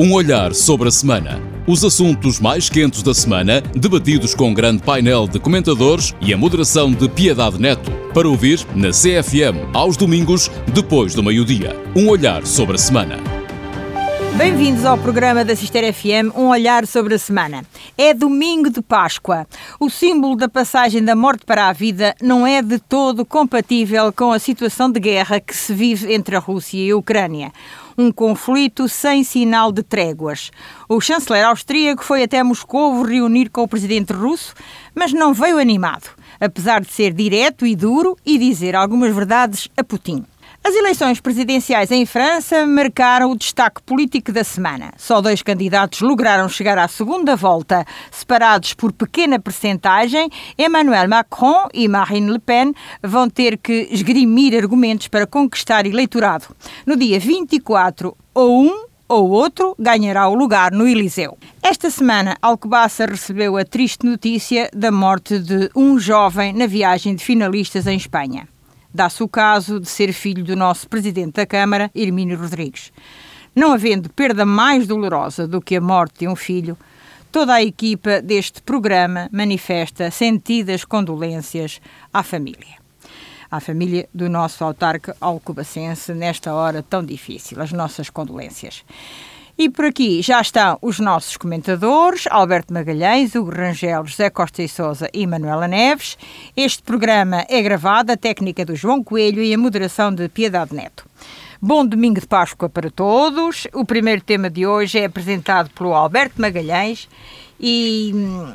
Um olhar sobre a semana. Os assuntos mais quentes da semana, debatidos com um grande painel de comentadores e a moderação de Piedade Neto. Para ouvir na CFM, aos domingos, depois do meio-dia. Um olhar sobre a semana. Bem-vindos ao programa da Cister FM, um olhar sobre a semana. É domingo de Páscoa. O símbolo da passagem da morte para a vida não é de todo compatível com a situação de guerra que se vive entre a Rússia e a Ucrânia. Um conflito sem sinal de tréguas. O chanceler austríaco foi até Moscou reunir com o presidente russo, mas não veio animado, apesar de ser direto e duro e dizer algumas verdades a Putin. As eleições presidenciais em França marcaram o destaque político da semana. Só dois candidatos lograram chegar à segunda volta, separados por pequena percentagem. Emmanuel Macron e Marine Le Pen vão ter que esgrimir argumentos para conquistar eleitorado. No dia 24, ou um ou outro ganhará o lugar no Eliseu. Esta semana, Alcobaça recebeu a triste notícia da morte de um jovem na viagem de finalistas em Espanha. Dá-se o caso de ser filho do nosso Presidente da Câmara, Hermínio Rodrigues. Não havendo perda mais dolorosa do que a morte de um filho, toda a equipa deste programa manifesta sentidas condolências à família. À família do nosso autarca alcobacense nesta hora tão difícil. As nossas condolências. E por aqui já estão os nossos comentadores, Alberto Magalhães, Hugo Rangel, José Costa e Souza e Manuela Neves. Este programa é gravado, a técnica do João Coelho e a moderação de Piedade Neto. Bom domingo de Páscoa para todos. O primeiro tema de hoje é apresentado pelo Alberto Magalhães e hum,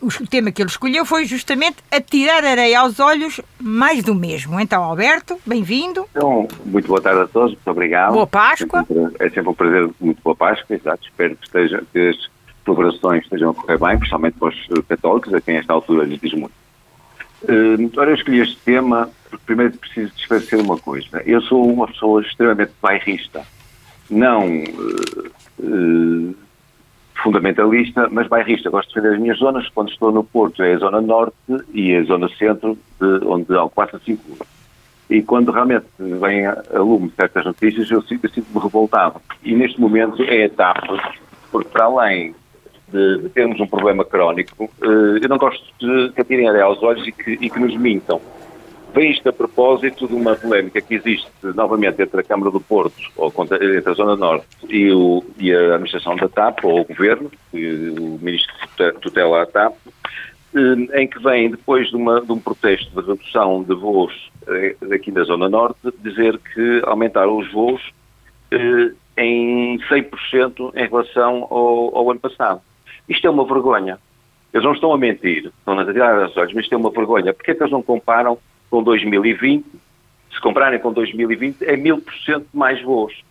o tema que ele escolheu foi justamente atirar areia aos olhos, mais do mesmo. Então, Alberto, bem-vindo. Então, muito boa tarde a todos, muito obrigado. Boa Páscoa. É sempre um prazer, muito boa Páscoa, exato. Espero que, esteja, que as celebrações estejam a correr bem, principalmente para os católicos, a quem esta altura lhes diz muito. Uh, ora, eu escolhi este tema porque primeiro preciso esclarecer uma coisa. Eu sou uma pessoa extremamente bairrista. Não... Uh, uh, fundamentalista, mas bairrista. Gosto de defender as minhas zonas. Quando estou no Porto é a zona norte e a zona centro, de, onde Alcobaça circula. E quando realmente vem a, a lume certas notícias, eu sinto-me sinto revoltado. E neste momento é a etapa, porque para além de, de termos um problema crónico, eh, eu não gosto de que atirem areia aos olhos e que, e que nos mintam. Vem isto a propósito de uma polémica que existe novamente entre a Câmara do Porto, ou entre a Zona Norte, e, o, e a administração da TAP, ou o Governo, o Ministro tutela a TAP, eh, em que vem, depois de, uma, de um protesto de redução de voos eh, aqui da Zona Norte, dizer que aumentaram os voos eh, em 100% em relação ao, ao ano passado. Isto é uma vergonha. Eles não estão a mentir, estão a tirar as olhos, mas isto é uma vergonha. Porquê é que eles não comparam com 2020, se compararem com 2020, é mil por cento mais voos.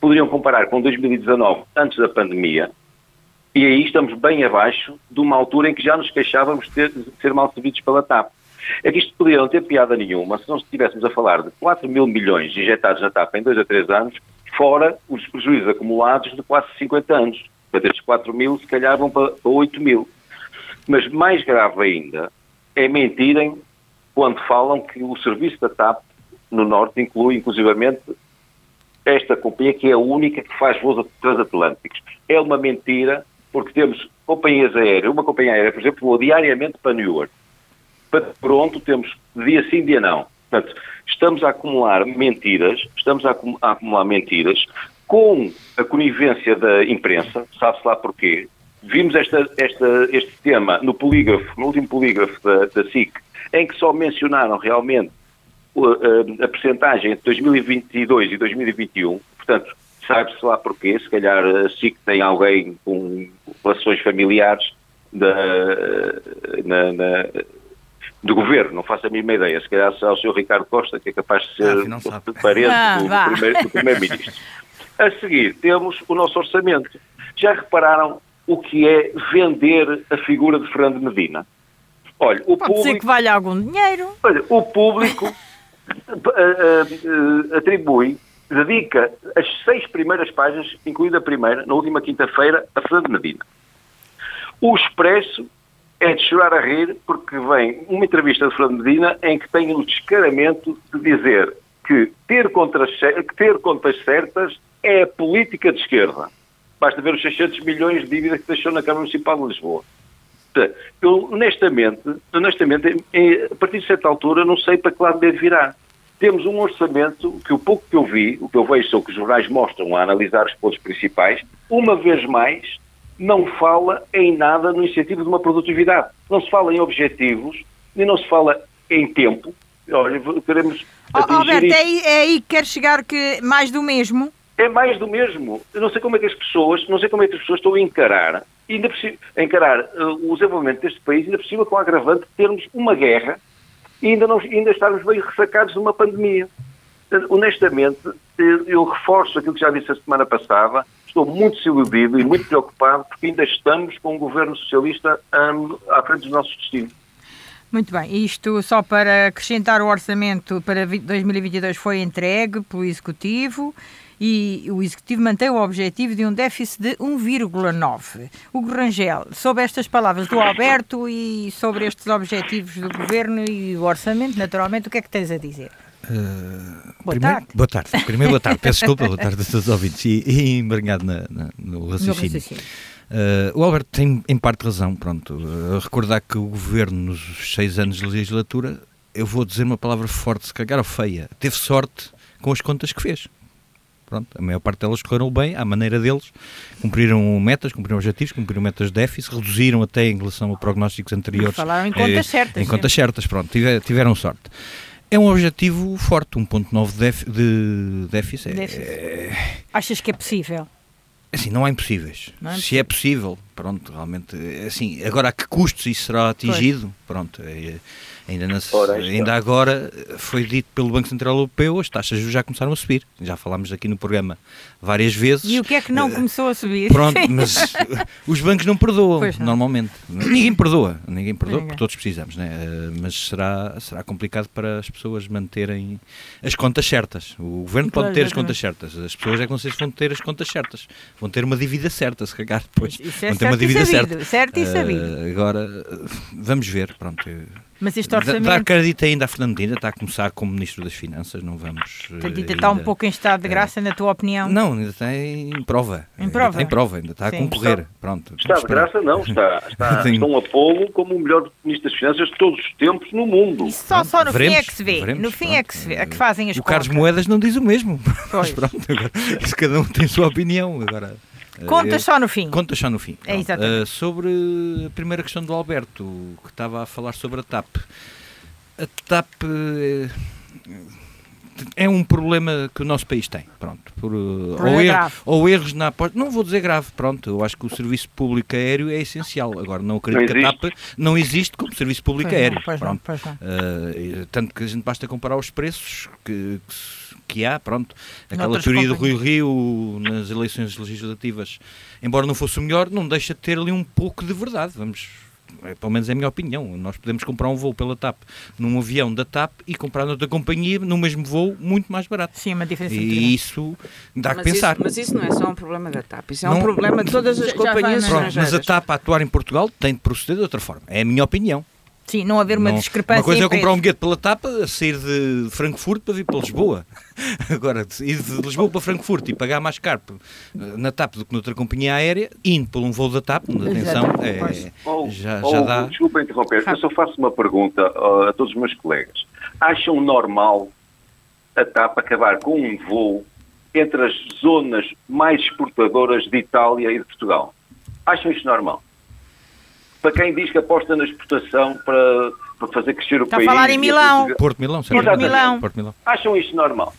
Poderiam comparar com 2019, antes da pandemia, e aí estamos bem abaixo de uma altura em que já nos queixávamos de, ter, de ser mal servidos pela TAP. É que isto poderia não ter piada nenhuma se não estivéssemos a falar de 4 mil milhões injetados na TAP em 2 a 3 anos, fora os prejuízos acumulados de quase 50 anos. Para estes 4 mil, se calhar vão para, para 8 mil. Mas mais grave ainda é mentirem quando falam que o serviço da TAP no Norte inclui, inclusivamente, esta companhia que é a única que faz voos transatlânticos. É uma mentira, porque temos companhias aéreas, uma companhia aérea, por exemplo, voa diariamente para New York. Para pronto, temos dia sim, dia não. Portanto, estamos a acumular mentiras, estamos a, acumular mentiras com a conivência da imprensa, sabe-se lá porquê. Vimos esta, esta, este tema no polígrafo, no último polígrafo da, da SIC, em que só mencionaram realmente a, a percentagem entre 2022 e 2021, portanto, sabe-se lá porquê, se calhar a SIC tem alguém com relações familiares da, na, na, do governo, não faço a mínima ideia, se calhar será o Sr. Ricardo Costa, que é capaz de ser ah, parente ah, do, do primeiro-ministro. a seguir, temos o nosso orçamento. Já repararam o que é vender a figura de Fernando Medina? Olha, o Pode público, ser que valha algum dinheiro. Olha, o público uh, uh, atribui, dedica as seis primeiras páginas, incluindo a primeira, na última quinta-feira, a Fernando Medina. O Expresso é de chorar a rir porque vem uma entrevista de Fernando Medina em que tem o descaramento de dizer que ter contas, ter contas certas é a política de esquerda. Basta ver os 600 milhões de dívida que deixou na Câmara Municipal de Lisboa. Eu, honestamente, honestamente, a partir de certa altura, não sei para que lado deve virar. Temos um orçamento que o pouco que eu vi, o que eu vejo são que os jornais mostram a analisar os pontos principais, uma vez mais, não fala em nada no incentivo de uma produtividade. Não se fala em objetivos, nem não se fala em tempo. Olha, queremos. Oh, Alberto, é aí, é aí que quer chegar que mais do mesmo? É mais do mesmo. Eu não sei como é que as pessoas, não sei como é que as pessoas estão a encarar, ainda a encarar uh, o desenvolvimento deste país, ainda cima com o agravante de termos uma guerra e ainda, não, ainda estarmos bem ressacados de uma pandemia. Uh, honestamente, eu, eu reforço aquilo que já disse a semana passada, estou muito desiludido e muito preocupado porque ainda estamos com um governo socialista um, à frente dos nossos destinos. Muito bem, isto só para acrescentar o orçamento para 2022 foi entregue pelo Executivo e o Executivo mantém o objetivo de um déficit de 1,9. Hugo Rangel, sobre estas palavras do Alberto e sobre estes objetivos do Governo e o orçamento, naturalmente, o que é que tens a dizer? Uh, boa primeiro, tarde. Boa tarde. Primeiro, boa tarde. Peço desculpa, boa tarde a todos os ouvintes e, e embargado na, na, no raciocínio. No raciocínio. Uh, o Alberto tem em parte razão, pronto. Uh, recordar que o governo, nos seis anos de legislatura, eu vou dizer uma palavra forte, se calhar ou feia, teve sorte com as contas que fez. Pronto, a maior parte delas correram bem, à maneira deles, cumpriram metas, cumpriram objetivos, cumpriram metas de déficit, reduziram até em relação a prognósticos anteriores. Falaram em contas eh, certas. Em contas certas, pronto, tiveram sorte. É um objetivo forte, 1.9 de, de déficit. déficit. É... Achas que é possível? Assim, não há impossíveis. Não é Se é possível, pronto, realmente, assim, agora a que custos isso será atingido, pois. pronto, é, Ainda, na, ainda agora foi dito pelo Banco Central Europeu, as taxas já começaram a subir. Já falámos aqui no programa várias vezes. E o que é que não uh, começou a subir? Pronto, mas os bancos não perdoam, não. normalmente. Ninguém perdoa, ninguém perdoa, porque todos precisamos, né? Uh, mas será, será complicado para as pessoas manterem as contas certas. O governo pode ter as contas certas, as pessoas é que não sei se vão ter as contas certas. Vão ter uma dívida certa, se calhar depois. Isso é vão ter uma dívida certa. Certo e sabido. Uh, agora, vamos ver, pronto. Mas este orçamento... Dar crédito ainda a Fernando Medina, está a começar como Ministro das Finanças, não vamos... Portanto, ainda está um pouco em estado de graça, na tua opinião? Não, ainda está em prova. Em prova? Ainda está em prova, ainda está Sim. a concorrer. Está, Pronto, está de graça, não, está, está, está um Apolo como o melhor Ministro das Finanças de todos os tempos no mundo. Isso só, só no veremos, fim é que se vê, veremos, no fim é que se vê, é que fazem as O Carlos Moedas não diz o mesmo. Pois. Pronto, agora, cada um tem a sua opinião, agora... Contas só no fim. Contas só no fim. É exatamente. Uh, sobre a primeira questão do Alberto, que estava a falar sobre a TAP a TAP eh, é um problema que o nosso país tem, pronto, por, eh, ou, erro, ou, erros na aposta, não vou dizer grave, pronto, eu acho que o serviço público aéreo é essencial, agora não acredito não que a TAP não existe como serviço público pois aéreo, não, pronto, não, uh, tanto que a gente basta comparar os preços que, que há, pronto, aquela teoria do Rio Rio nas eleições legislativas, embora não fosse o melhor, não deixa de ter ali um pouco de verdade, vamos é, pelo menos é a minha opinião. Nós podemos comprar um voo pela TAP num avião da TAP e comprar noutra companhia no mesmo voo muito mais barato. Sim, uma diferença. E isso dá mas que pensar. Isso, mas isso não é só um problema da TAP, isso é não, um problema de todas as companhias Pronto, Mas a TAP a atuar em Portugal tem de proceder de outra forma. É a minha opinião. Sim, não haver uma não, discrepância. Uma coisa é comprar um bilhete pela TAP, sair de Frankfurt para vir para Lisboa. Agora, ir de Lisboa para Frankfurt e pagar mais caro na TAP do que noutra companhia aérea, indo por um voo da TAP, atenção, é, oh, já, oh, já dá. Desculpa interromper, eu só faço uma pergunta a todos os meus colegas. Acham normal a TAP acabar com um voo entre as zonas mais exportadoras de Itália e de Portugal? Acham isto normal? Para quem diz que aposta na exportação para, para fazer crescer o Está país. Está a falar em Milão. Porto Milão, Porto Milão. Porto Milão. Acham isto normal?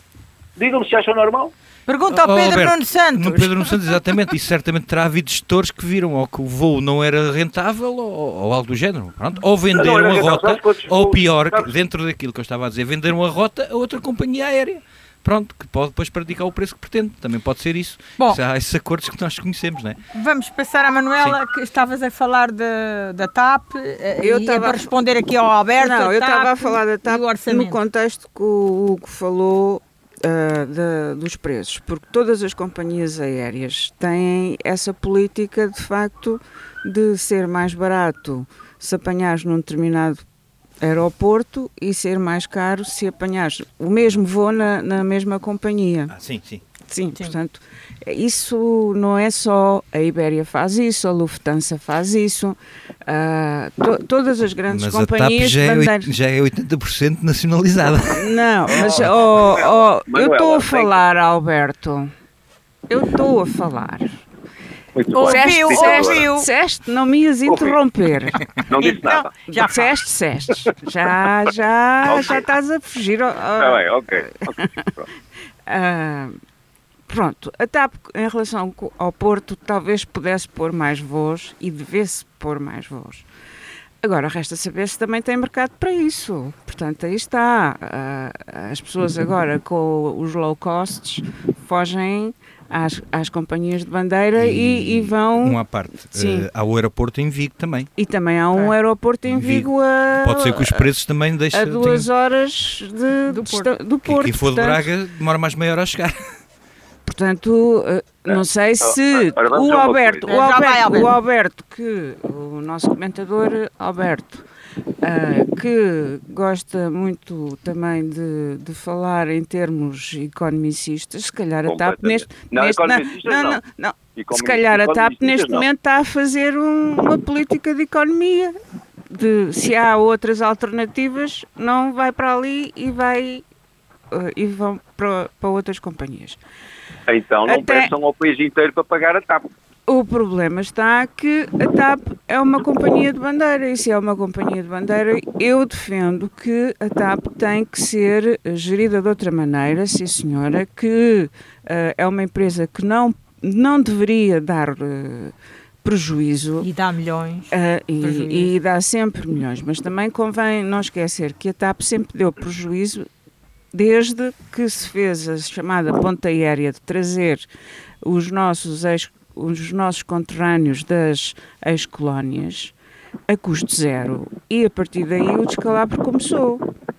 Digam-me se acham normal. Pergunta ao oh, Pedro Alberto, Nuno Santos. No Pedro Nuno Santos, exatamente. E certamente terá havido gestores que viram ou que o voo não era rentável ou, ou algo do género. Pronto. Ou venderam a rota, ou pior, dentro daquilo que eu estava a dizer, venderam a rota a outra companhia aérea pronto, que pode depois praticar o preço que pretende. Também pode ser isso. Bom, há esses acordos que nós conhecemos, não é? Vamos passar à Manuela, Sim. que estavas a falar de, da TAP eh, eu e estava... para responder aqui ao Alberto. Não, eu estava a falar da TAP no contexto que o Hugo falou Uh, de, dos preços, porque todas as companhias aéreas têm essa política de facto de ser mais barato se apanhares num determinado aeroporto e ser mais caro se apanhares o mesmo voo na, na mesma companhia. Ah, sim, sim. Sim, Sim, portanto, isso não é só a Ibéria faz isso, a Lufthansa faz isso, uh, to, todas as grandes mas companhias. A TAP já, é, já é 80% nacionalizada. Não, mas oh, oh, eu estou a falar, Alberto. Eu estou a falar. Muito ouviu, ouviu. Disseste, não me ias interromper. Não disse então, nada. Já disseste, disseste. Já, já, okay. já estás a fugir. Está bem, ok. okay. Pronto. Uh, pronto, a TAP em relação ao Porto talvez pudesse pôr mais voos e devesse pôr mais voos. Agora, resta saber se também tem mercado para isso. Portanto, aí está. Uh, as pessoas agora com os low costs fogem às, às companhias de bandeira e, e vão. Uma parte. Sim. Uh, há o aeroporto em Vigo também. E também há um é. aeroporto em Vigo, Vigo, a. Pode ser que os preços também deixem. A duas tem... horas de, do, Porto. do Porto. Quem for de Braga demora mais meia hora a chegar. Portanto, eh, não sei se o Alberto, o Alberto, o Alberto, que o nosso comentador Alberto, uh, que gosta muito também de, de falar em termos economicistas, se calhar a TAP neste, não, neste não, não, não, não, se calhar a TAP neste momento está a fazer um, uma política de economia. De, se há outras alternativas, não vai para ali e vai uh, e vão para, para outras companhias. Então não Até... peçam ao país inteiro para pagar a TAP. O problema está que a TAP é uma companhia de bandeira e se é uma companhia de bandeira, eu defendo que a TAP tem que ser gerida de outra maneira, sim senhora, que uh, é uma empresa que não, não deveria dar uh, prejuízo. E dá milhões. Uh, e, e, dá sempre milhões, mas também convém não esquecer que a TAP sempre deu prejuízo desde que se fez a chamada ponta aérea de trazer os nossos, ex, os nossos conterrâneos das ex-colónias a custo zero. E a partir daí o descalabro começou.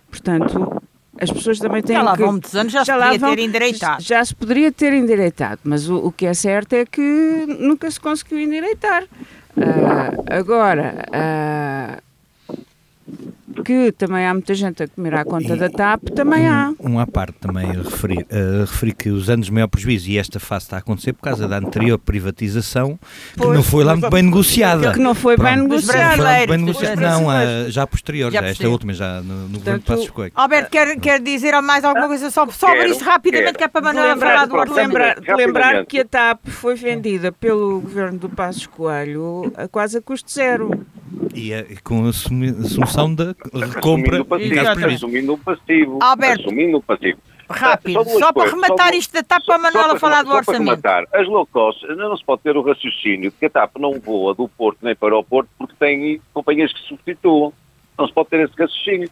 Portanto, as pessoas também têm já lá que... vão muitos anos, já, já se poderia vão, ter endireitado. Já se poderia ter endireitado, mas o, o, que é certo é que nunca se conseguiu endireitar. Uh, agora, uh, que também há muita gente a comer à conta e, da TAP, também um, há. Um à parte também a referir, a referir que os anos de maior prejuízo, e esta fase está a acontecer por causa da anterior privatização, que não foi lá muito bem negociada. Que não foi Pronto, bem negociada. Bem negociada. Não, a, já posterior, já, já esta última, já no, no governo de Passos Coelho. Alberto, quer, quer dizer mais alguma coisa só sobre isto rapidamente, que é para Manuel falar do orçamento. Lembrar, lembrar que a TAP foi vendida pelo governo do Passos Coelho a quase a custo zero. E é, com a assunção da recompra assumindo o passivo. Alberto, assumindo o passivo. Rápido, só, só para rematar só, isto da TAP para a Manuela falar do orçamento. Para rematar, as low cost, não se pode ter o raciocínio de que a TAP não voa do Porto nem para o Porto porque tem companhias que substituam. Não se pode ter esse raciocínio.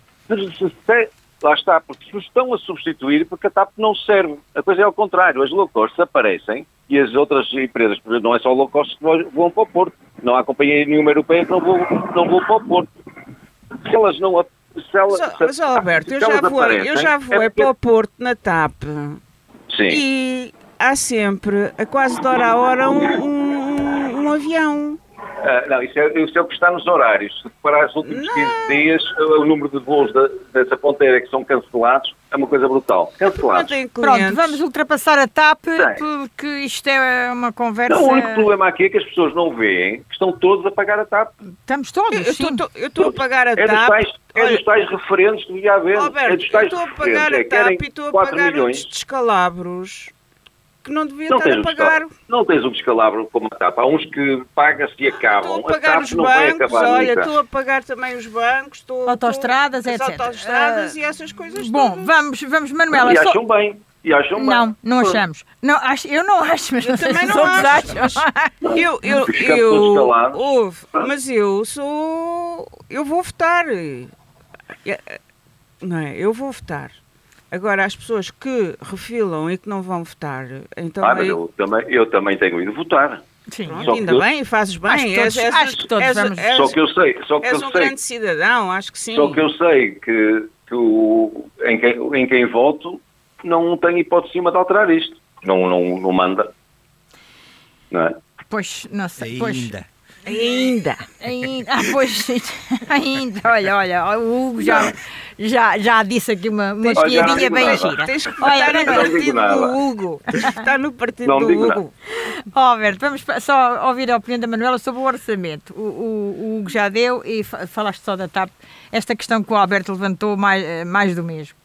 Lá está, porque se estão a substituir porque a TAP não serve. A coisa é ao contrário, as low cost aparecem e as outras empresas, não é só low cost que voam para o Porto. Não há companhia nenhuma europeia que não voa, não voa para o Porto. Se elas não se ela, mas, se, mas Alberto, eu já, voei, eu já voei é para o Porto na TAP Sim. e há sempre, a quase de hora a hora, um, um, um avião. Uh, não, isso é, isso é o que está nos horários. Se reparar os últimos não. 15 dias, o número de voos da, dessa ponteira que são cancelados é uma coisa brutal. Cancelados. Pronto, vamos ultrapassar a TAP, Sim. porque isto é uma conversa... Não, o único problema aqui é que as pessoas não veem que estão todos a pagar a TAP. Estamos todos, Eu estou a pagar a TAP... É dos tais, é dos tais referentes que devia haver. Alberto, é dos tais eu estou a pagar a é TAP e estou a pagar milhões. os descalabros que não devia não estar a pagar. Não tens um descalabro como a TAP. Há uns que paga-se e acabam. Estou a pagar os bancos, olha, estou a pagar também os bancos, estou, autostradas, estou, etc. autostradas uh, e essas coisas Bom, todas. vamos, vamos, Manuela. E acham só... bem. E acham não, bem. não achamos. Não, acho, eu não acho, mas eu também não acho. Acham. Eu, eu, eu, ouve, mas eu sou, eu vou votar. Não é? Eu vou votar. Agora, as pessoas que refilam e que não vão votar, então. Ah, mas eu, também, eu também tenho ido votar. Sim, Pronto, ainda eu, bem, fazes bem. Acho que todos, és, acho que todos és, vamos... és, Só que eu sei. Só que és eu um sei, grande cidadão, acho que sim. Só que eu sei que, que o, em, quem, em quem voto não tem hipótese nenhuma de alterar isto. Não, não, não manda. Não é? Pois, não sei. Ainda. Ainda. Ainda. Ah, pois, ainda. Olha, olha, o Hugo já, já, já disse aqui uma, uma piadinha bem gira. Tens que olha, no partido do Hugo. Está no partido do Hugo. Ó, oh, vamos só ouvir a opinião da Manuela sobre o orçamento. O, o, o Hugo já deu e falaste só da TAP. Esta questão que o Alberto levantou, mais, eh, mais do mesmo.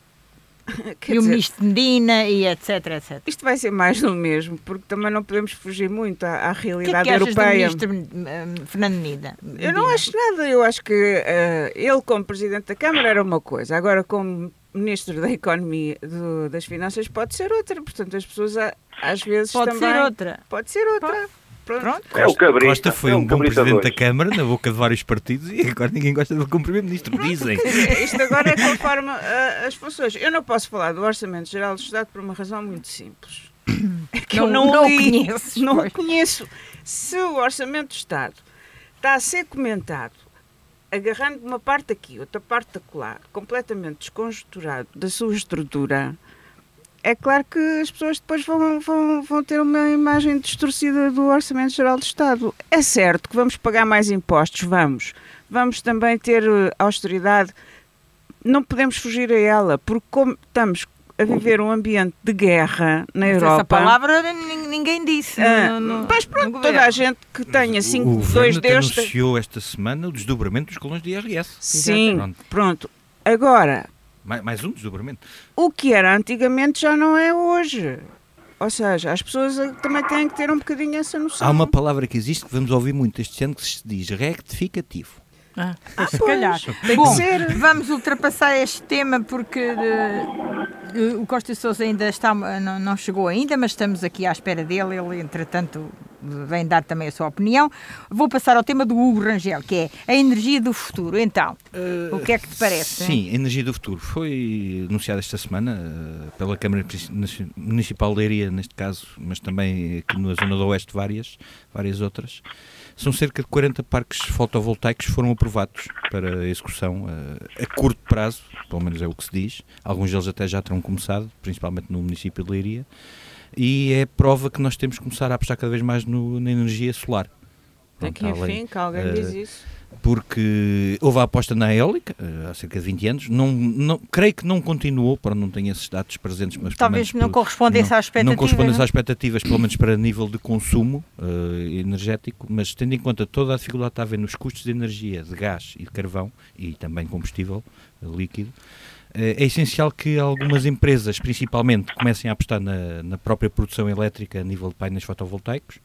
Quer e o dizer, ministro Medina e etc, etc. Isto vai ser mais do mesmo, porque também não podemos fugir muito à, à realidade que é que europeia. Do ministro uh, Fernando Medina? Eu não acho nada, eu acho que uh, ele como Presidente da Câmara era uma coisa, agora como Ministro da Economia, do, das Finanças pode ser outra, portanto as pessoas às vezes pode também... Pode ser outra. Pode ser outra. Pode. Pronto. É o cabrita, Costa foi é um, um bom presidente da Câmara, na boca de vários partidos, e agora ninguém gosta de como primeiro-ministro, dizem. Isto agora é conforme uh, as funções. Eu não posso falar do Orçamento Geral do Estado por uma razão muito simples. É que não, eu não, não li, conheço. Não pois. conheço. Se o Orçamento do Estado está a ser comentado agarrando uma parte aqui, outra parte acolá, completamente desconjunturado da sua estrutura, é claro que as pessoas depois vão, vão, vão ter uma imagem distorcida do Orçamento Geral do Estado. É certo que vamos pagar mais impostos, vamos. Vamos também ter eh, austeridade. Não podemos fugir a ela, porque como estamos a viver um ambiente de guerra na Mas Europa. Essa palavra ninguém disse. Ah, no, no, mas pronto, toda a gente que tenha cinco, o dois destes. anunciou esta semana o desdobramento dos colões de IRS. Sim, pronto. pronto. Agora, mais, mais um desdobramento. O que era antigamente já não é hoje. Ou seja, as pessoas também têm que ter um bocadinho essa noção. Há uma palavra que existe que vamos ouvir muito este ano que se diz rectificativo. Ah, ah se calhar. Tem Bom, que ser. Vamos ultrapassar este tema porque uh, o Costa Sousa ainda está, não, não, chegou ainda, mas estamos aqui à espera dele. Ele, entretanto, vem dar também a sua opinião. Vou passar ao tema do Hugo Rangel, que é a energia do futuro. Então, uh, o que é que te parece? Sim, a energia do futuro foi anunciada esta semana uh, pela Câmara Municipal de Leiria, neste caso, mas também aqui na Zona do Oeste várias, várias outras. São cerca de 40 parques fotovoltaicos que foram aprovados para execução a, a curto prazo, pelo menos é o que se diz. Alguns deles até já terão começado, principalmente no município de Leiria. E é prova que nós temos que começar a apostar cada vez mais no, na energia solar. Daqui a fim, que alguém uh, diz isso porque houve a aposta na eólica eh, há cerca de 20 anos. Não, não, creio que não continuou, para não ter esses dados presentes, mas talvez não correspondesse às expectativas. Não correspondesse às expectativas, pelo menos para nível de consumo uh, energético, mas tendo em conta toda a dificuldade que está a haver nos custos de energia, de gás e de carvão e também combustível uh, líquido. É essencial que algumas empresas, principalmente, comecem a apostar na, na própria produção elétrica a nível de painéis fotovoltaicos.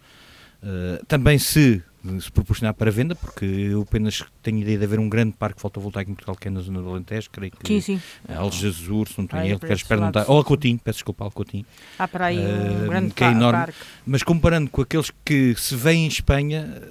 Uh, também se se proporcionar para venda, porque eu apenas tenho ideia de haver um grande parque fotovoltaico em Portugal que é na zona do Alentejo, creio que sim, sim. Algesur, se não tenho erro, quero perguntar, ou Alcotim, peço desculpa, Alcotim. Há para aí um uh, grande que é enorme, parque. Mas comparando com aqueles que se vêem em Espanha,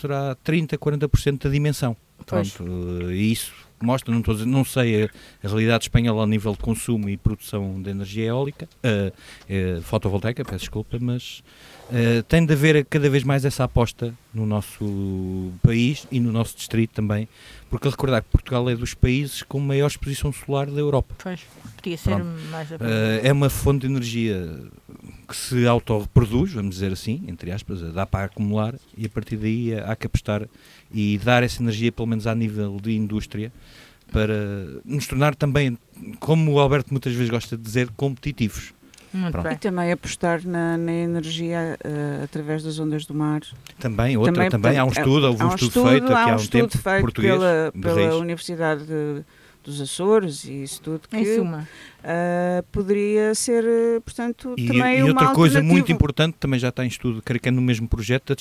será 30, 40% da dimensão. Pronto, isso mostra, não, estou não sei a, a, realidade espanhola ao nível de consumo e produção de energia eólica, uh, fotovoltaica, peço desculpa, mas Uh, tem de haver cada vez mais essa aposta no nosso país e no nosso distrito também, porque recordar que Portugal é dos países com maior exposição solar da Europa. Pois, podia ser Pronto. mais uh, É uma fonte de energia que se autorreproduz, vamos dizer assim, entre aspas, dá para acumular e a partir daí há que apostar e dar essa energia, pelo menos a nível de indústria, para nos tornar também, como o Alberto muitas vezes gosta de dizer, competitivos. E também apostar na, na energia uh, através das ondas do mar. Também, outra, também, também há um estudo, houve um, um estudo, estudo, feito aqui há um, um tempo, português, pela, pela Universidade de, dos Açores e isso tudo que... Em suma uh, poderia ser, portanto, e, também e uma outra coisa muito importante, também já está em estudo, creio que é no mesmo projeto, a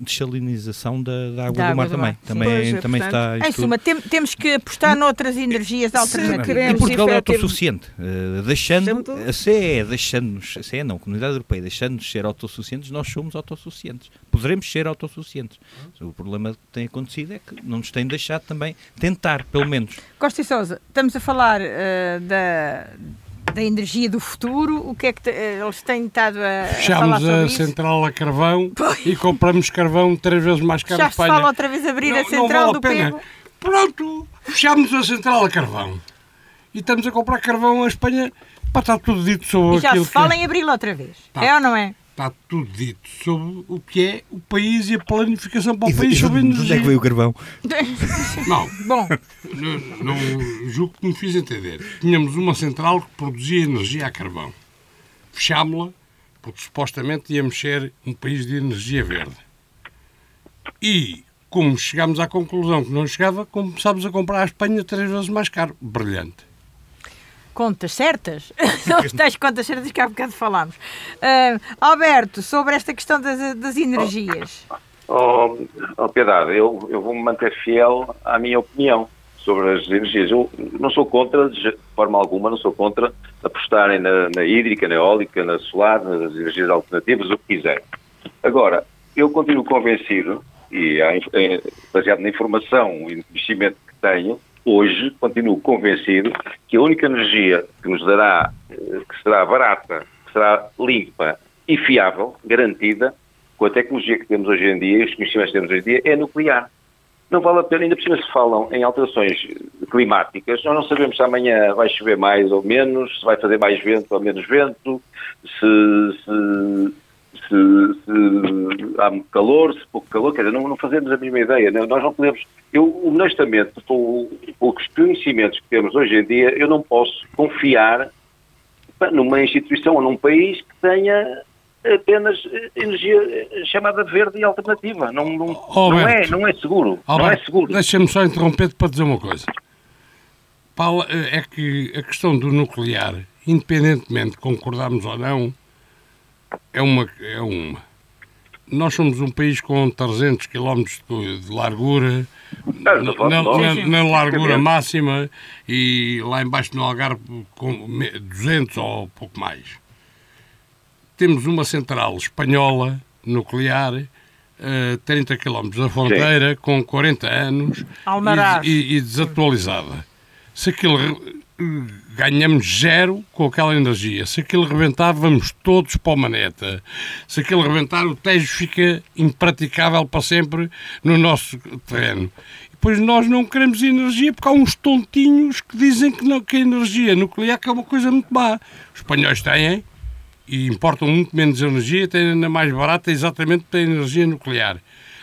desalinização da, da água da do água mar do também. Mar. Também, pois, também portanto, está em, em suma, tem, temos que apostar noutras energias alternativas. E Portugal é autossuficiente, uh, deixando, a CE, deixando-nos, a CE não, a Comunidade Europeia, deixando-nos ser autossuficientes, nós somos autossuficientes. Poderemos ser autossuficientes. O problema que tem acontecido é que não nos tem deixado também tentar, pelo menos. Costa e Sousa, estamos a falar uh, da da energia do futuro, o que é que te, eh, eles têm estado a, Fechámos a, a central a carvão pois. e compramos carvão três vezes mais caro Já se fala outra vez abrir não, a central vale do Pego? Pronto, fechámos a central a carvão e estamos a comprar carvão à Espanha para estar tudo dito sobre e já se fala é. em abri-la outra vez, tá. é ou não é? Está tudo dito sobre o que é o país e a planificação para o e país sobre a energia. Onde é que veio o carvão? Não, Bom. Não, não julgo que me fiz entender. Tínhamos uma central que produzia energia a carvão. Fechámos-la porque supostamente íamos ser um país de energia verde. E, como chegámos à conclusão que não chegava, começámos a comprar a Espanha três vezes mais caro. Brilhante contas certas, são as tais contas certas que há bocado falámos. Uh, Alberto, sobre esta questão das, das energias. Oh, oh, Piedade, eu, eu vou-me manter fiel à minha opinião sobre as energias. Eu não sou contra, de forma alguma, não sou contra apostarem na, na hídrica, na eólica, na solar, nas energias alternativas, o que quiser. Agora, eu continuo convencido, e baseado na informação e no conhecimento que tenho, hoje continuo convencido que a única energia que nos dará, eh, que será barata, que será limpa e fiável, garantida, com a tecnologia que temos hoje em dia e os conhecimentos que temos hoje em dia, é nuclear. Não vale a pena, ainda por cima se falam em alterações climáticas, nós não sabemos se amanhã vai chover mais ou menos, se vai fazer mais vento ou menos vento, se, se se, se, há muito calor, se pouco calor, quer dizer, não, não fazemos a mesma ideia. Não, nós não podemos. Eu, honestamente, com, com os conhecimentos que temos hoje em dia, eu não posso confiar numa instituição ou num país que tenha apenas energia chamada verde e alternativa. Não, não, não é, não é seguro. Não é seguro. Deixa-me só interromper para dizer uma coisa. Paulo, é que a questão do nuclear, independentemente de concordarmos ou não, é uma, é uma. Nós somos um país com 300 km de largura, na, na, na, largura máxima, e lá embaixo no Algarve com 200 ou pouco mais. Temos uma central espanhola, nuclear, a 30 km da fronteira, Sim. com 40 anos e, e, e desatualizada. Se aquilo ganhamos zero com aquela energia. Se aquilo rebentar, vamos todos para o maneta. Se aquilo rebentar, o Tejo fica impraticável para sempre no nosso terreno. E nós não queremos energia porque há uns tontinhos que dizem que, não, que a energia nuclear é uma coisa muito má. Os espanhóis têm e importam muito menos energia, têm ainda mais barata exatamente pela energia nuclear.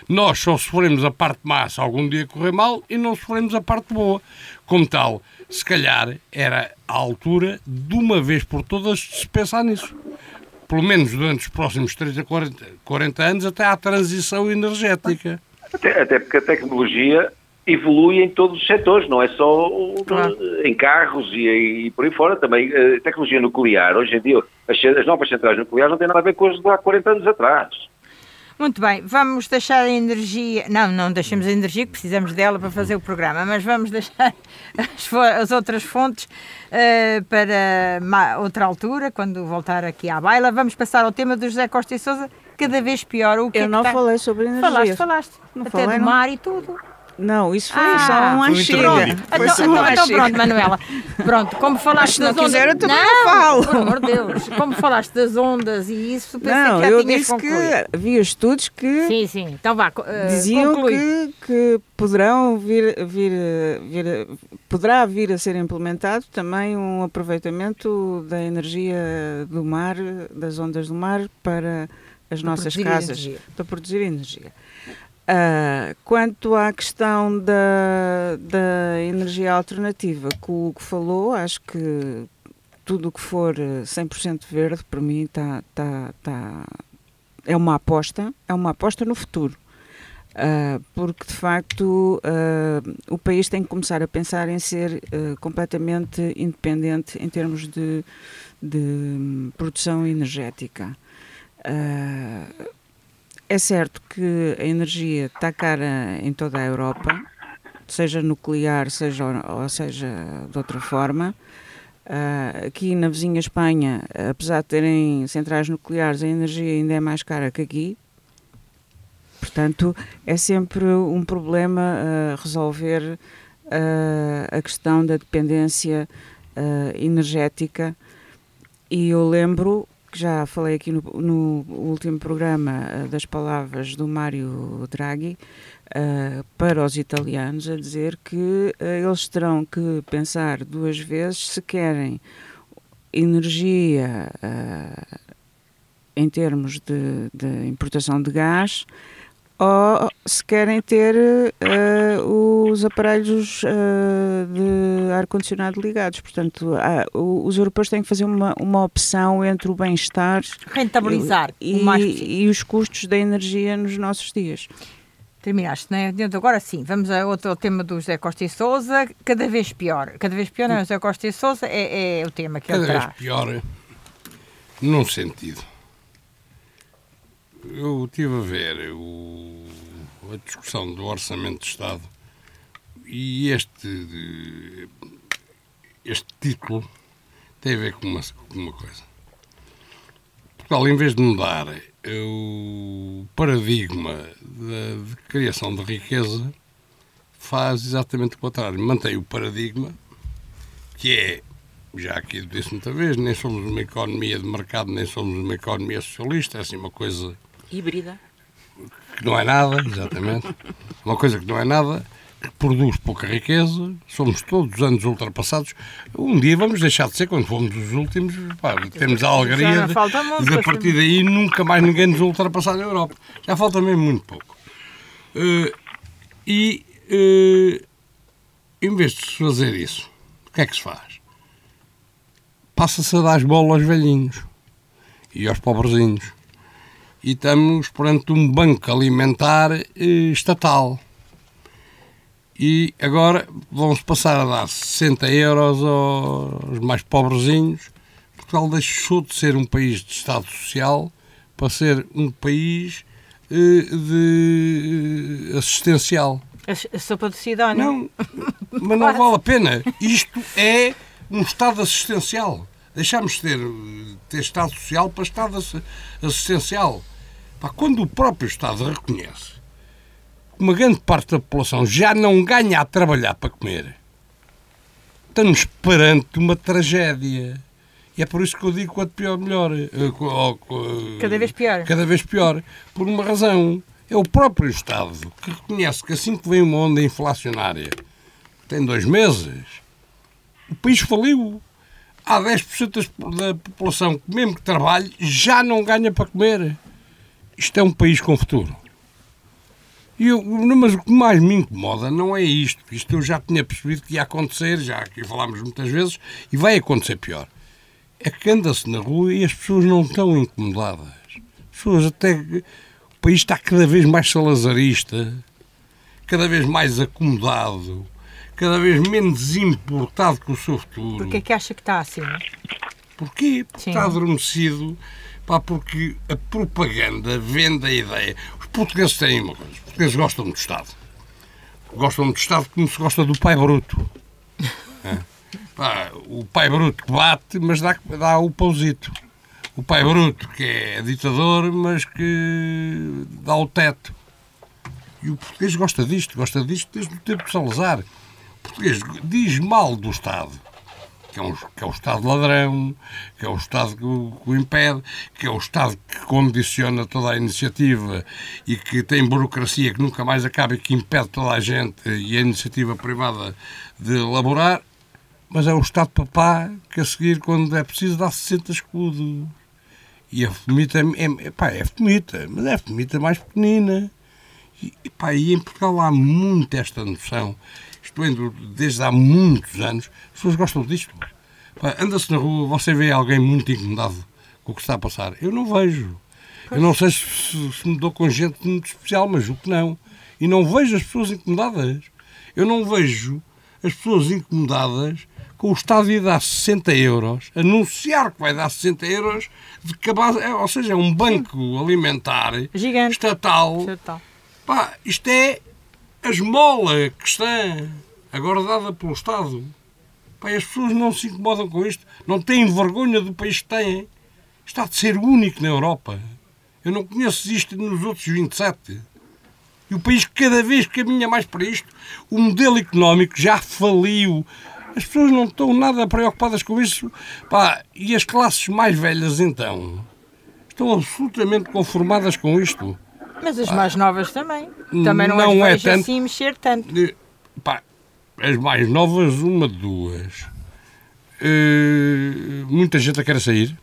Nós só sofremos a parte má se algum dia correr mal e não sofremos a parte boa. Como tal, se calhar era a altura de uma vez por todas se pensar nisso. Pelo menos durante os próximos 30, 40, 40 anos, até à transição energética. Até, até porque a tecnologia evolui em todos os setores, não é só claro. em carros e, e, por aí fora também. A tecnologia nuclear, hoje em dia, as, as novas centrais nucleares não têm nada a ver com as de há 40 anos atrás. Muito bem, vamos deixar a energia. Não, não deixemos a energia, que precisamos dela para fazer o programa, mas vamos deixar as, as outras fontes uh, para outra altura, quando voltar aqui à baila. Vamos passar ao tema do José Costa e Souza, cada vez pior. O que Eu é não que falei sobre energia. Falaste, falaste. Não Até falei, do mar não. e tudo. Não, isso foi ah, só um achega. Então, então, então pronto, Manuela. Pronto, como falaste das ondas... Quiser, eu também não, falo. Por amor de Deus. Como falaste das ondas e isso, pensei não, que já eu disse concluído. que havia estudos que... Sim, sim. Então vá, uh, Diziam que, que poderão vir, vir, vir, poderá vir a ser implementado também um aproveitamento da energia do mar, das ondas do mar, para as para nossas casas, energia. para produzir energia. Uh, quanto à questão da, da energia alternativa que o que falou, acho que tudo o que for 100% verde, para mim, tá, tá, tá, é uma aposta, é uma aposta no futuro. Uh, porque de facto uh, o país tem que começar a pensar em ser uh, completamente independente em termos de, de produção energética. É certo que a energia está cara em toda a Europa, seja nuclear, seja ou seja de outra forma. Uh, aqui na vizinha Espanha, apesar de terem centrais nucleares, a energia ainda é mais cara que aqui. Portanto, é sempre um problema uh, resolver uh, a questão da dependência energética. E eu lembro que já falei aqui no, no último programa uh, das palavras do Mário Draghi uh, para os italianos, a dizer que uh, eles terão que pensar duas vezes se querem energia em termos de, de importação de gás ou se querem ter uh, os aparelhos uh, de ar-condicionado ligados. Portanto, uh, os europeus têm que fazer uma, uma opção entre o bem-estar rentabilizar e, e, e, os custos da energia nos nossos dias. Terminaste, não é? Agora sim, vamos a outro tema do José Costa e Souza, cada vez pior. Cada vez pior, não é? José Costa e Souza é, é o tema que cada ele traz. Cada vez pior, num sentido eu estive a ver o, a discussão do Orçamento de Estado e este, este título tem a ver com uma, com uma coisa. Portugal, em vez de mudar o paradigma de criação de riqueza, faz exatamente o contrário. Mantém o paradigma que é já aqui disse muita vez, nem somos uma economia de mercado, nem somos uma economia socialista, é assim uma coisa Híbrida. Que não é nada, exatamente. Uma coisa que não é nada, que produz pouca riqueza, somos todos os anos ultrapassados. Um dia vamos deixar de ser, quando fomos os últimos, pá, temos a alegria de, de, a partir daí nunca mais ninguém nos ultrapassar na Europa. Já falta mesmo muito pouco. Uh, e uh, em vez de se fazer isso, o que é que se faz? Passa-se a dar as bolas aos velhinhos e aos pobrezinhos e estamos perante um banco alimentar eh, estatal. E agora vão-se passar a dar 60 euros aos mais pobrezinhos. Portugal deixou de ser um país de Estado Social para ser um país eh, de assistencial. A, sopa de Sidónia. Não, mas não vale a pena. Isto é um Estado assistencial. Deixámos de ter, ter Estado Social para Estado assistencial. Quando o próprio Estado reconhece que uma grande parte da população já não ganha a trabalhar para comer, estamos perante uma tragédia. E é por isso que eu digo quanto pior, melhor. Eh, cada vez pior. Cada vez pior. Por uma razão. É o próprio Estado que reconhece que assim que vem uma onda inflacionária, tem dois meses, o país faliu. Há 10% da população que, mesmo que trabalhe, já não ganha para comer isto é um país com futuro. E eu, mas o que mais me incomoda não é isto. Isto eu já tinha percebido que ia acontecer, já aqui falámos muitas vezes, e vai acontecer pior. É que anda-se na rua e as pessoas não estão incomodadas. As pessoas até. O país está cada vez mais salazarista, cada vez mais acomodado, cada vez menos importado com o seu futuro. Porquê é que acha que está assim? Porquê? Sim. Está adormecido Pá, porque a propaganda vende a ideia. Os portugueses têm uma coisa. Os portugueses gostam do Estado. Gostam do Estado como se gosta do pai bruto. É. Pá, o pai bruto que bate, mas dá, dá o pãozito. O pai bruto que é ditador, mas que dá o teto. E o português gosta disto, gosta disto desde o tempo de Salazar. O português diz mal do Estado que é, um, que é o Estado ladrão, que é o Estado que o, que o, impede, que é o Estado que condiciona toda a iniciativa e que tem burocracia que nunca mais acaba e que impede toda a gente e a iniciativa privada de elaborar, mas é o Estado papá que a seguir, quando é preciso, dá 60 escudos. E a fomita é, é, pá, é fomita, mas é fomita mais pequenina. E, pá, e em Portugal há muito esta noção indo desde há muitos anos, as pessoas gostam disto. Anda-se na rua, você vê alguém muito incomodado com o que está a passar. Eu não vejo. Eu não sei se, se me dou com gente muito especial, mas o que não. E não vejo as pessoas incomodadas. Eu não vejo as pessoas incomodadas com o Estado de dar 60 euros, anunciar que vai dar 60 euros, de cabaz, é, ou seja, é um banco alimentar Gigante. estatal. estatal. Pá, isto é a esmola que está agora dada pelo Estado. Pai, as pessoas não se incomodam com isto, não têm vergonha do país que têm. Está de ser único na Europa. Eu não conheço isto nos outros 27. E o país cada vez caminha mais para isto. O modelo económico já faliu. As pessoas não estão nada preocupadas com isso. Pá, e as classes mais velhas, então, estão absolutamente conformadas com isto. Mas as mais novas também. Também não, não as é tanto, assim mexer tanto. Pá, as mais novas, uma, duas. Uh, muita gente a querer sair.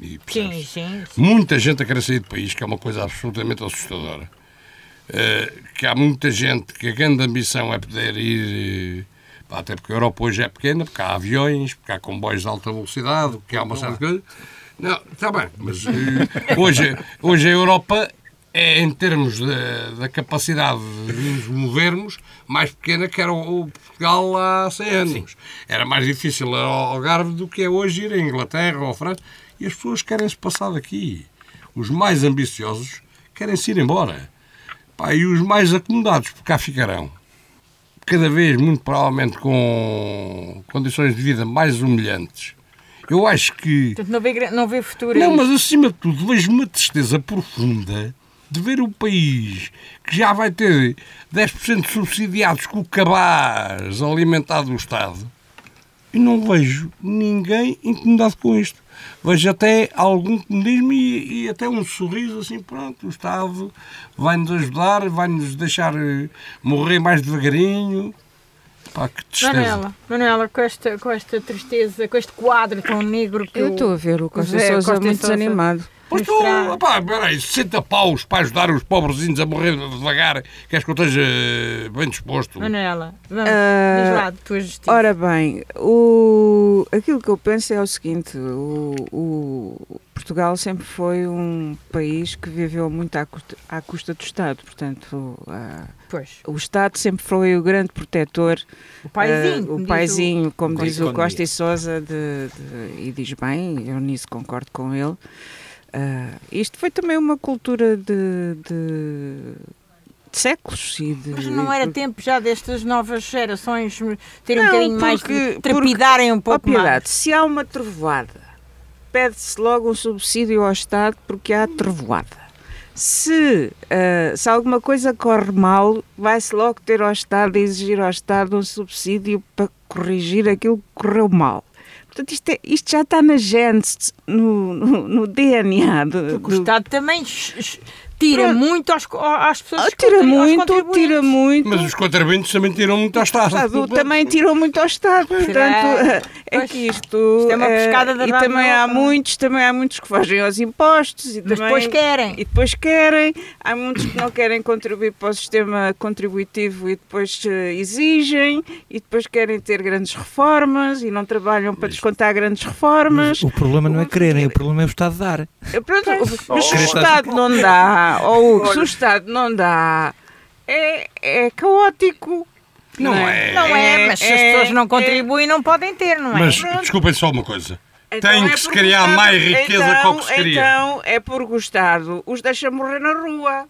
E, sim, sim, sim, Muita gente a querer sair do país, que é uma coisa absolutamente assustadora. Uh, que há muita gente que a grande ambição é poder ir, uh, até porque a Europa hoje é pequena, porque há aviões, porque há comboios de alta velocidade, porque há uma série de coisas. Não, está bem, mas uh, hoje, hoje a Europa é, em termos da capacidade de nos movermos, mais pequena que era o, o Portugal há 100 anos. Sim. Era mais difícil ir ao Algarve do que é hoje ir à Inglaterra ou à França. E as pessoas querem-se passar daqui. Os mais ambiciosos querem-se ir embora. Pá, e os mais acomodados, por cá ficarão. Cada vez, muito provavelmente, com condições de vida mais humilhantes. Eu acho que. Portanto, não vê, não vê futuro. Não, mas acima de tudo, vejo uma tristeza profunda de ver o país que já vai ter 10% subsidiados com o cabaz alimentado do Estado e não vejo ninguém incomodado com isto. Vejo até algum comodismo e, e até um sorriso assim, pronto, o Estado vai-nos ajudar, vai-nos deixar eh, morrer mais devagarinho. Pá, que tristeza. Manuela, Manuela com, esta, com esta tristeza, com este quadro tão negro que Eu estou a ver o Costa Sousa muito desanimado. Pois tu, pá, peraí, 60 paus para ajudar os pobrezinhos a morrer devagar, queres que eu esteja bem disposto? Manela, vamos, uh, diz lá, tua justiça. Ora bem, o, aquilo que eu penso é o seguinte, o, o Portugal sempre foi um país que viveu muito à custa, à custa do Estado, portanto, uh, o Estado sempre foi o grande protetor, o paizinho, uh, o paizinho o, como diz o Costa e Sousa, de, de, e diz bem, eu nisso concordo com ele, Uh, isto foi também uma cultura de, de, de séculos e de, Mas não era tempo já destas novas gerações terem um bocadinho porque, mais de trepidarem um pouco piedade, mais? Se há uma trovoada, pede-se logo um subsídio ao Estado porque há trovoada. Se, uh, se alguma coisa corre mal, vai-se logo ter ao Estado, exigir ao Estado um subsídio para corrigir aquilo que correu mal. Portanto, isto, é, isto já está na gênese, no, no, no DNA. Do, Porque do... o Estado também tira Pronto. muito às, às pessoas ah, tira muito, tira muito. Mas os contribuintes também tiram muito ao Estado. Estado também tiram muito ao Estado. Portanto, é, é que isto. Isto é uma pescada da E também há muitos, também há muitos que fogem aos impostos e Mas também, depois querem. E depois querem. Há muitos que não querem contribuir para o sistema contributivo e depois uh, exigem e depois querem ter grandes reformas e não trabalham para descontar grandes reformas. Mas o problema não é quererem, o problema é o Estado dar. Pronto, mas o Estado não dá ou oh, se o Estado não dá, é, é caótico. Não, não é. é. Não é, mas se as é, pessoas não contribuem, não podem ter, não é? Mas desculpem só uma coisa. Então Tem é que se criar Estado, mais riqueza então, que o que se cria. Então é porque o Estado os deixa morrer na rua.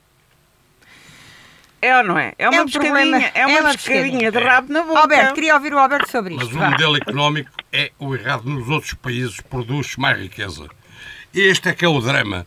É ou não é? É uma é um pescadinha, é uma, é uma pescadinha de rabo na boca. Alberto, queria ouvir o Alberto sobre isto. Mas o modelo económico é o errado nos outros países, produz mais riqueza. Este é que é o drama.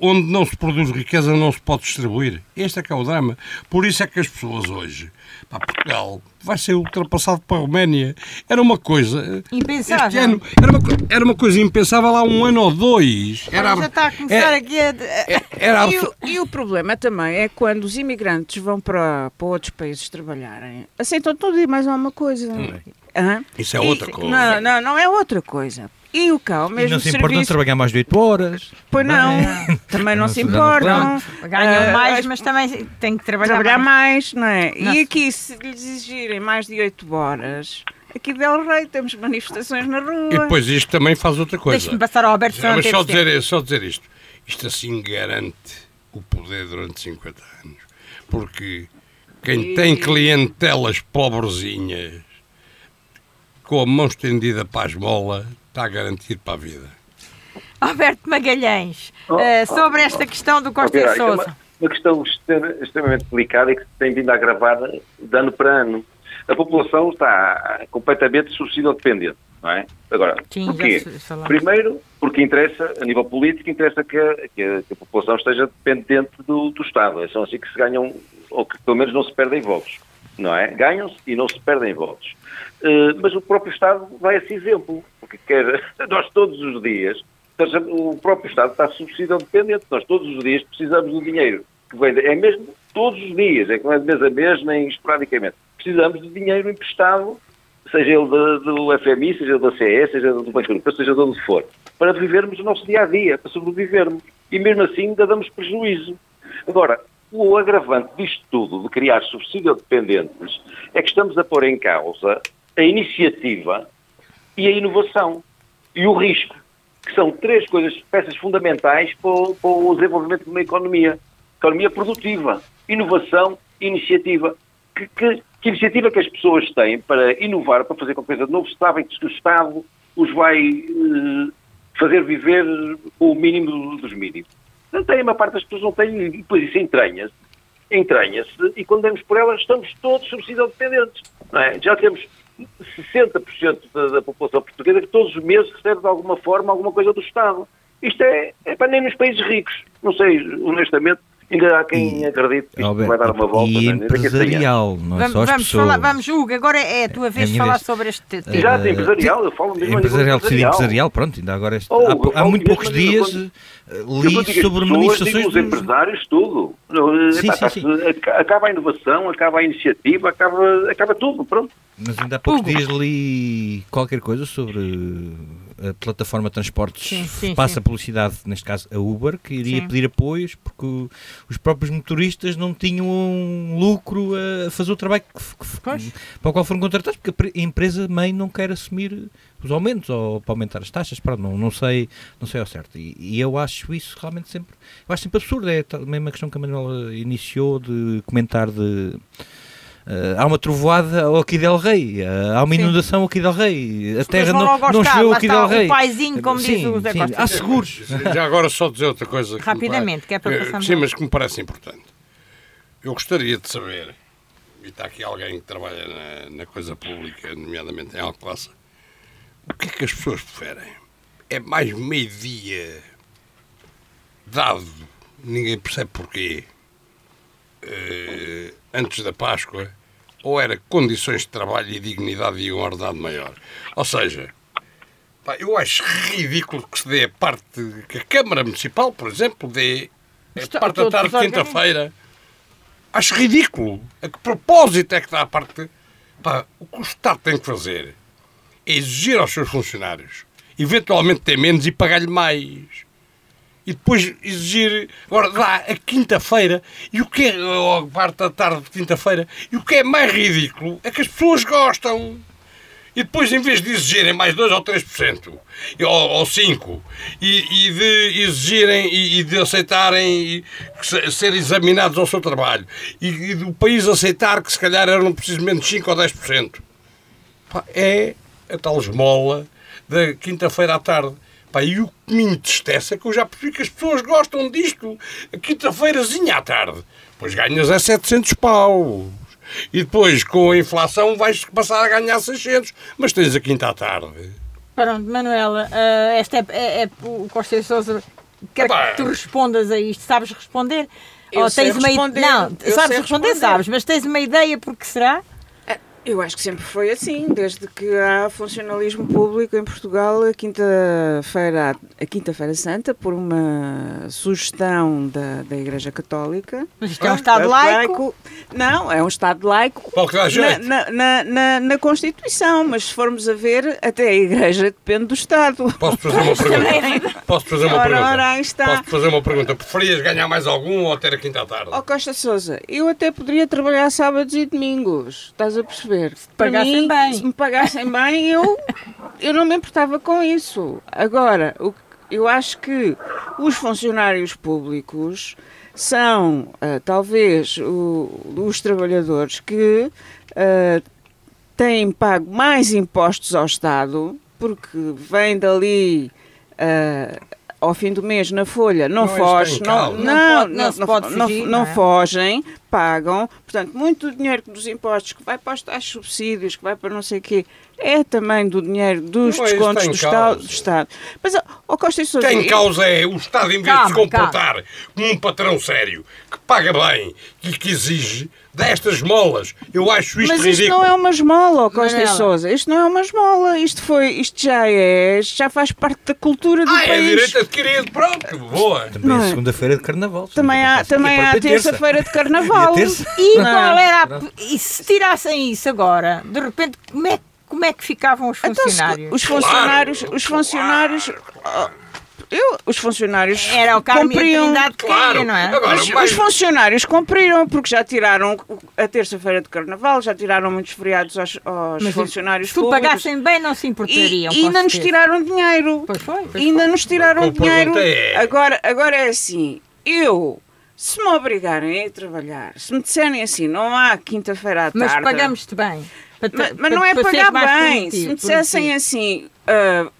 Onde não se produz riqueza não se pode distribuir. Este é que é o drama. Por isso é que as pessoas hoje, para Portugal, vai ser ultrapassado para a Roménia. Era uma coisa. Impensável. Este ano, era, uma, era uma coisa impensável há um ano ou dois. Era, já está a começar é, aqui a. É, era, e, o, e o problema também é quando os imigrantes vão para, para outros países trabalharem, aceitam tudo e mais alguma coisa. Hum. Isso é outra coisa. Não, não, não é outra coisa. E o cão, mesmo e não se importam serviço... de trabalhar mais de 8 horas. Pois não, também não, não se importam. Ganham uh, mais, mas também têm que trabalhar, trabalhar mais. mais. não é? Nossa. E aqui, se lhes exigirem mais de 8 horas, aqui Del Rey temos manifestações na rua. E depois isto também faz outra coisa. Deixa-me passar ao Alberto Mas só dizer, só dizer isto. Isto assim garante o poder durante 50 anos. Porque quem e... tem clientelas pobrezinhas com a mão estendida para a esmola está garantido para a vida. Alberto Magalhães, oh, uh, sobre esta questão do Costa okay, Sousa. É uma, uma questão extremamente delicada e que tem vindo a agravar de ano para ano. A população está completamente subsídio dependente, não é? Agora, Sim, porquê? Primeiro, porque interessa, a nível político, interessa que a, que a, que a população esteja dependente do, do Estado. É só assim que se ganham, ou que pelo menos não se perdem votos, não é? Ganham-se e não se perdem votos. Uh, mas o próprio Estado vai esse exemplo, porque quer, nós todos os dias, o próprio Estado está subsídio dependente, nós todos os dias precisamos do dinheiro que vem, é mesmo todos os dias, é que não é de mês a mês nem esporadicamente, precisamos de dinheiro emprestado, seja ele do, do FMI, seja da CE, seja do Banco Europeu, seja de onde for. para vivermos o nosso dia a dia, para sobrevivermos. E mesmo assim ainda damos prejuízo. Agora, o agravante disto tudo, de criar subsídio dependentes, é que estamos a pôr em causa a iniciativa e a inovação. E o risco, que são três coisas, peças fundamentais para o, para o desenvolvimento de uma economia. Economia produtiva, inovação e iniciativa. Que, que, que, iniciativa que as pessoas têm para inovar, para fazer qualquer coisa de novo, sabem que o Estado os vai eh, fazer viver o mínimo dos mínimos. Não tem, uma parte das pessoas não tem, e depois isso entranha-se, entranha-se, e quando demos por elas estamos todos subsídio dependentes. É? Já temos 60% da, da, população portuguesa que todos os meses recebe de alguma forma alguma coisa do Estado. Isto é, é para nem nos países ricos. Não sei, honestamente, Ainda há quem e, acredite que isto vai dar uma volta. E né? empresarial, não é vamos, só as vamos pessoas. Falar, vamos, Hugo, agora é a tua vez de falar vez. sobre este tema. Já, uh, empresarial, eu falo mesmo empresarial. Empresarial, empresarial, pronto, ainda agora este, oh, há, há muito poucos dias quando, eh, li sobre manifestações... Os empresários, tudo. Sim, Epá, sim, sim. Acaba a inovação, acaba a iniciativa, acaba, acaba tudo, pronto. Mas ainda há poucos Hugo. dias li qualquer coisa sobre a plataforma de transportes sim, sim, passa sim. publicidade, neste caso a Uber, que iria pedir apoios porque os próprios motoristas não tinham um lucro a fazer o trabalho que, que, para o qual foram contratados, porque a empresa mãe não quer assumir os aumentos ou para aumentar as taxas, pronto, não, não, sei, não sei ao certo. E, e, eu acho isso realmente sempre, eu acho sempre absurdo, é a mesma questão que a Manuela iniciou de comentar de Uh, há uma trovoada aqui Del Rei, uh, há uma inundação sim. aqui Del Rei, a terra não, não choveu aqui Del Rei. O paizinho, como sim, diz o Zé Costa. Há seguros. Já agora só dizer outra coisa. Que Rapidamente, que é para passar Sim, mas que me parece importante. Eu gostaria de saber, e está aqui alguém que trabalha na, na coisa pública, nomeadamente em Alcoaça, o que é que as pessoas preferem? É mais meio-dia dado, ninguém percebe porquê, uh, antes da Páscoa, ou era condições de trabalho e dignidade e um ordenado maior. Ou seja, pá, eu acho ridículo que se dê a parte que a Câmara Municipal, por exemplo, dê a parte da tarde de quinta-feira. Acho ridículo. A que propósito é que dá a parte. Pá, o que o Estado tem que fazer é exigir aos seus funcionários, eventualmente ter menos e pagar-lhe mais e depois exigir agora lá a quinta-feira e o que é ou parte da tarde de quinta-feira e o que é mais ridículo é que as pessoas gostam. E depois em vez de exigirem mais 2 ou 3% ou, ou 5 e, e de exigirem e, e de aceitarem e, ser examinados ao seu trabalho e, e do país aceitar que se calhar eram precisamente 5 ou 10% é a tal esmola da quinta-feira à tarde Pá, e o que me entristece é que eu já percebi que as pessoas gostam disto. A quinta-feirazinha à tarde. Pois ganhas a 700 paus. E depois, com a inflação, vais passar a ganhar 600. Mas tens a quinta à tarde. Pronto, Manuela, uh, esta é, é, é o Costa Sousa. Quero que tu respondas a isto. Sabes responder? Eu Ou tens uma responder. Não, eu sabes responder, responder, sabes, mas tens uma ideia porque será? Eu acho que sempre foi assim, desde que há funcionalismo público em Portugal, a quinta-feira, a quinta-feira santa, por uma sugestão da, da Igreja Católica. Mas isto é um Estado laico? laico? Não, é um Estado laico na, na, na, na, Constituição, mas se formos a ver, até a Igreja depende do Estado. Posso fazer uma pergunta? Posso fazer uma pergunta? Ora, está. Posso fazer uma pergunta? Preferias ganhar mais algum ou ter a quinta à tarde? Ó oh, Costa Sousa, eu até poderia trabalhar sábados e domingos, estás a perceber? Perceber. Se pagassem mim, bem. Se me pagassem bem, eu, eu não me importava com isso. Agora, o, eu acho que os funcionários públicos são, uh, talvez, o, os trabalhadores que uh, têm pago mais impostos ao Estado, porque vem dali. Uh, ao fim do mês na folha. Não, não fogem, não, não, não, não, não, fogem, pagam, portanto, muito do dinheiro dos impostos que vai para os tais subsídios, que vai para não sei o quê, é também do dinheiro dos não descontos do Estado, do Estado. Mas, oh, Costa Sousa... Tem causa é o Estado, em vez calma, de se comportar calma. como um patrão sério, que paga bem e que exige destas esmolas. Eu acho isto Mas isto não é uma esmola, Costa Manela. Sousa. Isto não é uma esmola. Isto foi, isto já é, já faz parte da cultura do ah, país. Ah, é direito adquirido, pronto, boa. Também é segunda-feira de carnaval. Também há, também há terça-feira de carnaval. e, e qual era a, E se tirassem isso agora, de repente, como é que como é que ficavam os funcionários? Então, os funcionários, claro, os funcionários, claro. Eu, os funcionários Era o cumpriam. Claro. não é? Agora, os, mas... os funcionários cumpriram porque já tiraram a terça-feira de carnaval, já tiraram muitos feriados aos, aos mas, funcionários se públicos. Se pagassem bem, não se importariam. E ainda nos tiraram dinheiro. Pois foi. Pois ainda foi. nos tiraram dinheiro. É... Agora, agora é assim, eu se me obrigarem a ir trabalhar, se me disserem assim, não há quinta-feira à tarde. Mas pagamos-te bem. Para, mas, mas não é pagar bem. se me dissessem assim, uh,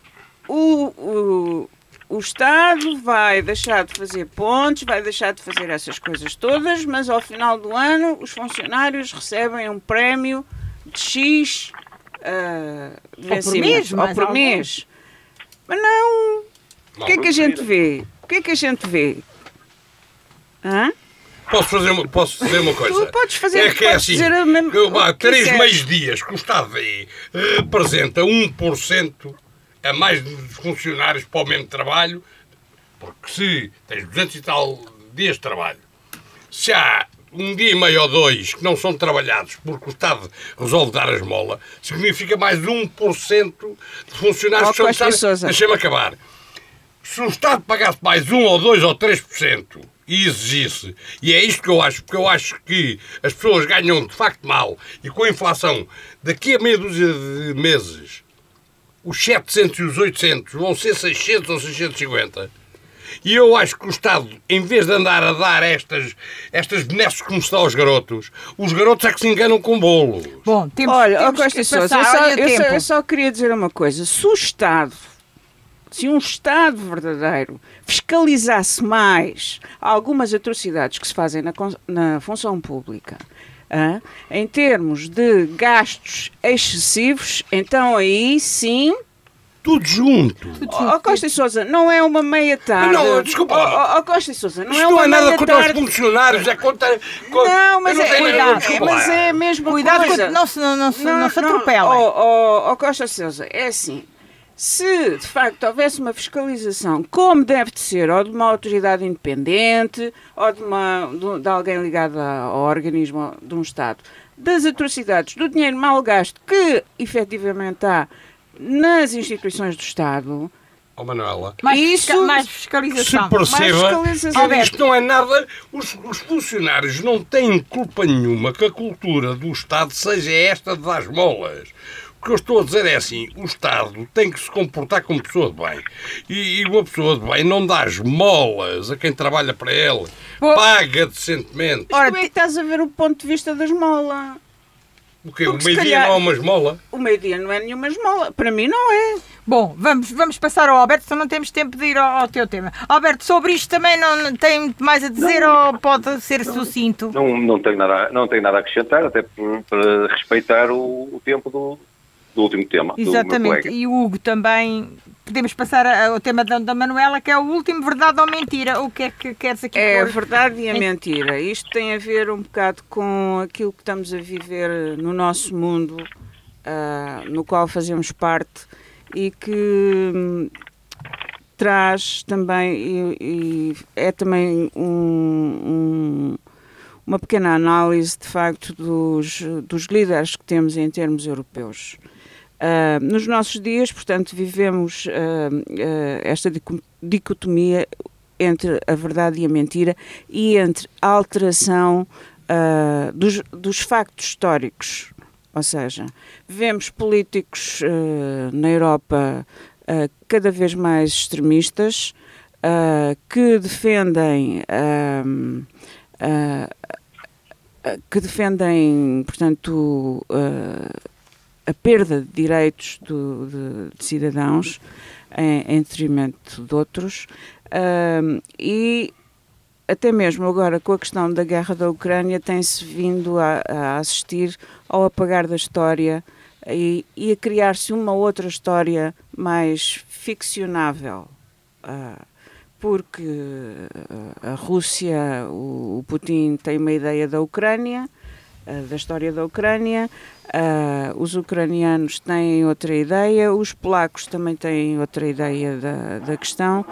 o, o, o Estado vai deixar de fazer pontos, vai deixar de fazer essas coisas todas, mas ao final do ano os funcionários recebem um prémio de X uh, ou por mês, ou por mês. Mas não. O que é que a gente vê? O que é que a gente vê? Hã? Posso fazer uma, posso dizer uma coisa? Tu podes fazer É que é assim, eu, há três meios dias que o Estado representa 1% a mais funcionários para o mesmo trabalho, porque se tens 200 e tal dias de trabalho, se há um dia e meio ou dois que não são trabalhados porque o Estado resolve dar a esmola, significa mais de 1% de funcionários que são Deixa-me acabar. Se o Estado pagasse mais 1 ou 2 ou 3% e exigisse, e é isto que eu acho, porque eu acho que as pessoas ganham de facto mal e com a inflação daqui a meia dúzia de meses os 700 e os 800 vão ser 600 ou 650. E eu acho que o Estado, em vez de andar a dar estas, estas benesses como está aos garotos, os garotos é que se enganam com bolos. Bom, temos, Olha, temos oh, que Sousa, eu, só, eu, só, eu só queria dizer uma coisa. Se o Estado, se um Estado verdadeiro fiscalizasse mais algumas atrocidades que se fazem na, na função pública, em termos de gastos excessivos, então aí sim tudo junto. Ó oh, Costa e Sousa, não é uma meia tarde. Não, desculpa. Ó oh, oh, Costa e Sousa, não é uma não é nada contra os funcionários, é contra. Não, mas não é, cuidado, é, mas é a mesma cuidado coisa. Não se, não, não, não, não se atropela. Ó oh, Costa e Sousa, é assim. Se de facto houvesse uma fiscalização como deve de ser, ou de uma autoridade independente, ou de, uma, de, de alguém ligado ao organismo de um Estado, das atrocidades, do dinheiro mal gasto que efetivamente há nas instituições do Estado. Oh, Manuela, mais, isso, mais fiscalização. Se perceba, mais fiscalização. isto não é nada. Os, os, funcionários não têm culpa nenhuma que a cultura do Estado seja esta de dar molas. O que eu estou a dizer é assim: o Estado tem que se comportar como pessoa de bem. E, e uma pessoa de bem não dá molas a quem trabalha para ele. Paga decentemente. Ora, como é que estás a ver o ponto de vista da esmola? O quê? Porque o meio-dia calhar... não é uma esmola? O meio-dia não é nenhuma esmola. Para mim não é. Bom, vamos, vamos passar ao Alberto, senão não temos tempo de ir ao, ao teu tema. Alberto, sobre isto também não tem mais a dizer não, ou pode ser não, sucinto? Não, não, tenho nada, não tenho nada a acrescentar, até para respeitar o, o tempo do, do último tema. Exatamente. E o Hugo também. Podemos passar ao tema da, da, Manuela, que é o último verdade ou mentira. O que é que queres aqui É a verdade e a mentira. Isto tem a ver um bocado com aquilo que estamos a viver no nosso mundo, uh, no qual fazemos parte e que hum, traz também e, e é também um, um, uma pequena análise de facto dos, dos líderes que temos em termos europeus. Uh, nos nossos dias, portanto, vivemos uh, uh, esta dicotomia entre a verdade e a mentira e entre a alteração dos, dos, factos históricos. Ou seja, vemos políticos na Europa cada vez mais extremistas que defendem que defendem, portanto, a perda de direitos do, de, de, cidadãos em, em, detrimento de outros e até mesmo agora com a questão da guerra da Ucrânia tem-se vindo a, a, assistir ao apagar da história e, e a criar-se uma outra história mais ficcionável. Uh, porque a Rússia, o, o Putin tem uma ideia da Ucrânia, da história da Ucrânia, Uh, os ucranianos têm outra ideia, os polacos também têm outra ideia da, da questão.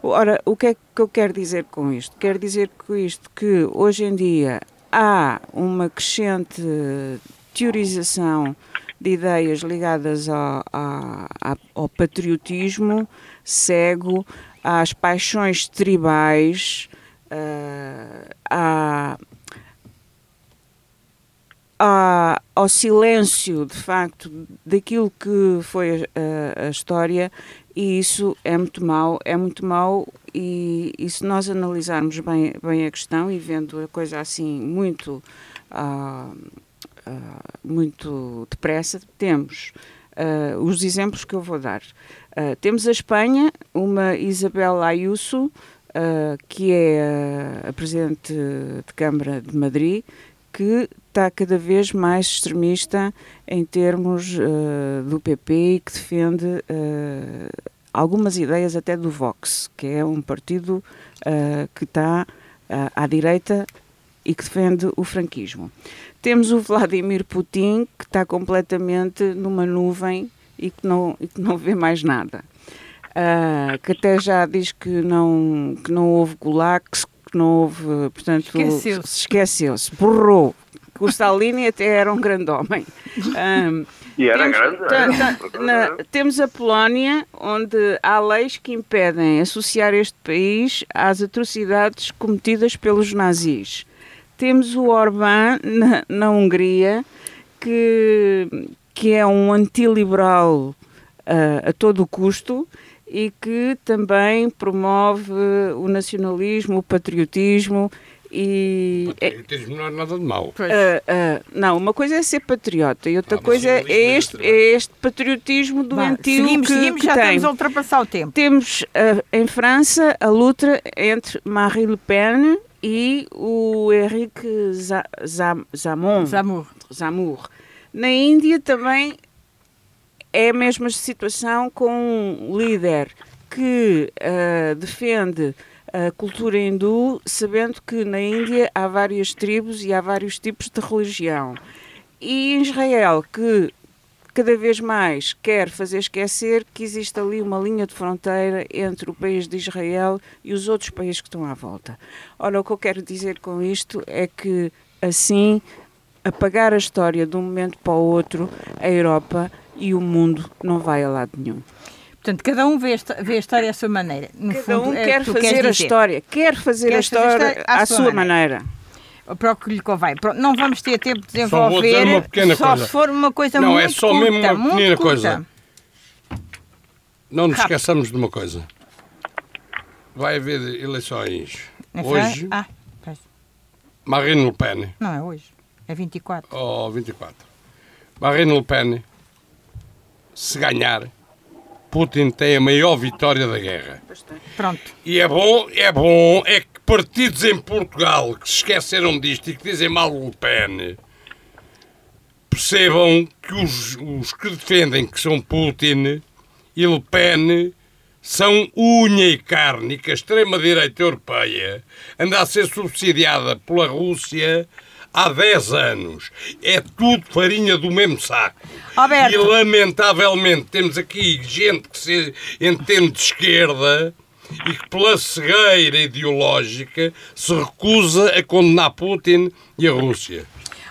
Ora, o que é que eu quero dizer com isto? Quero dizer com isto que hoje em dia há uma crescente teorização de ideias ligadas ao, ao, ao patriotismo cego, às paixões tribais, uh, à, à, ao silêncio, de facto, daquilo que foi a, a, história, e isso é muito mau, é muito mau, e, e, se nós analisarmos bem, bem a questão e vendo a coisa assim muito, uh, uh, muito depressa, temos uh, os exemplos que eu vou dar. temos a Espanha, uma Isabel Ayuso, que é a Presidente de Câmara de Madrid, que está cada vez mais extremista em termos uh, do PP e que defende uh, algumas ideias até do Vox, que é um partido uh, que está à direita e que defende o franquismo. Temos o Vladimir Putin, que está completamente numa nuvem e que não, e que não vê mais nada. que até já diz que não, que não houve gulags, que não houve, portanto, esqueceu-se, esqueceu-se borrou. O Stalin até era um grande homem. Um, e era temos, grande. na, temos a Polónia, onde há leis que impedem associar este país às atrocidades cometidas pelos nazis. Temos o Orbán na, na Hungria, que, que é um antiliberal uh, a todo custo e que também promove o nacionalismo, o patriotismo e patriotismo não é nada de mau. Uh, uh, não, uma coisa é ser patriota e outra ah, coisa é, é este, é este patriotismo doentio seguimos, que, seguimos, que já tem. estamos a ultrapassar o tempo. Temos uh, em França a luta entre Marie Le Pen e o Henrique Zamon. Zamor. Zamor. Na Índia também é a mesma situação com um líder que uh, defende a cultura hindu, sabendo que na Índia há várias tribos e há vários tipos de religião. E em Israel, que cada vez mais quer fazer esquecer que existe ali uma linha de fronteira entre o país de Israel e os outros países que estão à volta. Ora, o que eu quero dizer com isto é que assim apagar a história de um momento para o outro, a Europa e o mundo não vai a lado nenhum. Portanto, cada um vê, vê a história à sua maneira. No cada fundo, um é quer fazer a história, quer fazer a história, fazer a história à, à, sua maneira. maneira para o que lhe convém. Não vamos ter tempo de desenvolver. Só, uma pequena só coisa. se for uma coisa não, é muito curta. Não, é só curta, mesmo uma pequena coisa. Não nos Rápido. esqueçamos de uma coisa. Vai haver eleições hoje. Ah, Marine Le Pen. Não é hoje. É 24. Oh, 24. Marine Le Pen, se ganhar, Putin tem a maior vitória da guerra. Pronto. E é bom, é bom, é que partidos em Portugal que se esqueceram disto e que dizem mal Le Pen percebam que os, os que defendem que são Putin e Le Pen são unha e carne e que a extrema-direita europeia anda a ser subsidiada pela Rússia há 10 anos. É tudo farinha do mesmo saco. Alberto. E lamentavelmente temos aqui gente que se entende de esquerda e que pela cegueira ideológica se recusa a condenar Putin e a Rússia.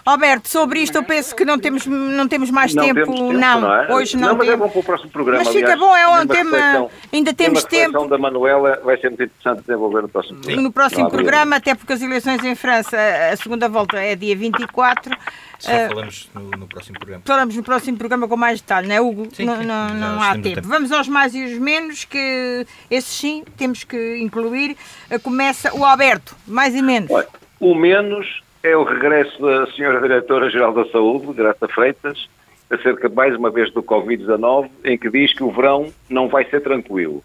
Alberto, sobre isto eu penso que não temos, não temos mais não tempo. Temos tempo não, não é? hoje não, não mas é bom para o próximo programa. Mas fica aliás, bom, é um tema. Reflexão, ainda temos tempo. A da Manuela vai ser muito interessante desenvolver no próximo programa. No próximo programa, até porque as eleições em França, a segunda volta é dia 24. Só uh, falamos no, no, próximo programa. Falamos no próximo programa com mais detalhe, não é, Hugo? Sim, não, sim, não, não há tempo. tempo. Vamos aos mais e os menos, que esses sim temos que incluir. Uh, começa o Alberto, mais e menos. Olha, o menos é o regresso da senhora Diretora-Geral da Saúde, Grata Freitas, acerca mais uma vez do Covid-19, em que diz que o verão não vai ser tranquilo.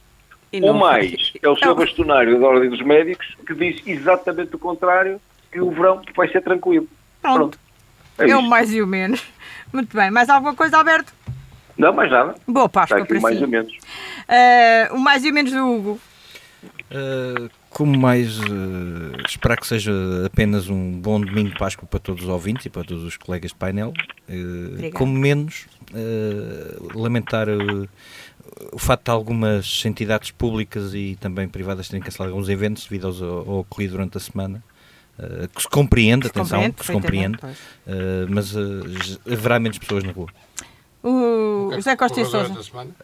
O mais é o seu bastonário da Ordem dos Médicos, que diz exatamente o contrário, que o verão vai ser tranquilo. Pronto. Pronto. É, é o mais e o menos. Muito bem. Mais alguma coisa, Alberto? Não, mais nada. Boa Páscoa para mais si. ou menos. Uh, o mais e o menos do Hugo. Uh, como mais uh, esperar que seja apenas um bom domingo de Páscoa para todos os ouvintes e para todos os colegas de painel, uh, como menos uh, lamentar o facto de algumas entidades públicas e também privadas terem cancelado alguns eventos devido ao, ao ocorrido durante a semana. que se compreende, que atenção, compreende, que se compreende, mas haverá menos pessoas na rua. O, o José Costa e Sousa.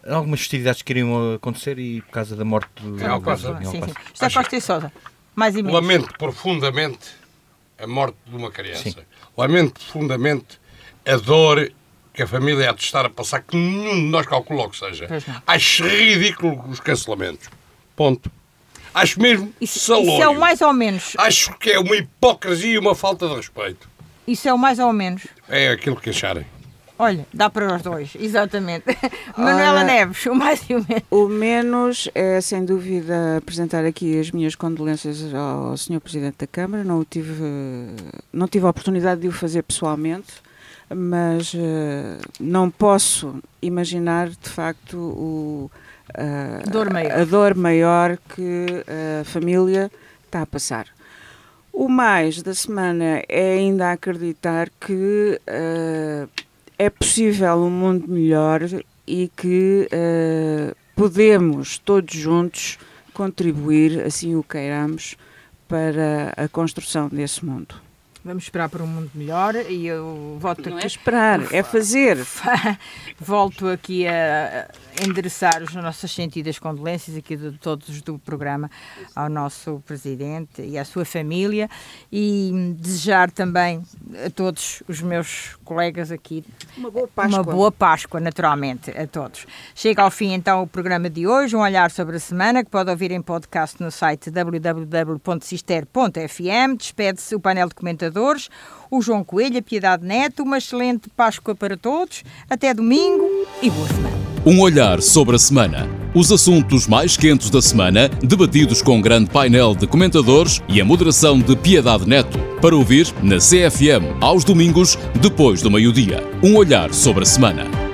Algumas festividades que iriam acontecer e por causa da morte do. É. Sim, sim. José Costa e Sousa. Mais e menos. Lamento profundamente a morte de uma criança. Sim. Lamento profundamente a dor que a família há de estar a passar, que nenhum de nós calculou que seja. Acho ridículo os cancelamentos. Ponto. Acho mesmo isso, salório. Isso é o mais ou menos. Acho que é uma hipocrisia e uma falta de respeito. Isso é o mais ou menos. É aquilo que acharem. Olha, dá para os dois, exatamente. Manuela Neves, o mais e o menos. O menos é, sem dúvida, apresentar aqui as minhas condolências ao Sr. Presidente da Câmara. Não tive, não tive a oportunidade de o fazer pessoalmente, mas uh, não posso imaginar, de facto, o, uh, dor a dor maior que a família está a passar. O mais da semana é ainda acreditar que uh, é possível um mundo melhor e que uh, podemos todos juntos contribuir, assim o queiramos, para a construção desse mundo. Vamos esperar por um mundo melhor e eu volto Não aqui. é esperar, é fazer. Volto aqui a endereçar as nossas sentidas condolências aqui de todos do programa ao nosso presidente e à sua família e desejar também a todos os meus colegas aqui uma boa Páscoa. Uma boa Páscoa, naturalmente, a todos. Chega ao fim então o programa de hoje, um olhar sobre a semana que pode ouvir em podcast no site www.cister.fm. Despede-se o painel de comentadores, o João Coelho, a Piedade Neto, uma excelente Páscoa para todos. Até domingo e boa semana. Um olhar sobre a semana. Os assuntos mais quentes da semana, debatidos com um grande painel de comentadores e a moderação de Piedade Neto. Para ouvir na CFM, aos domingos, depois do meio-dia. Um olhar sobre a semana.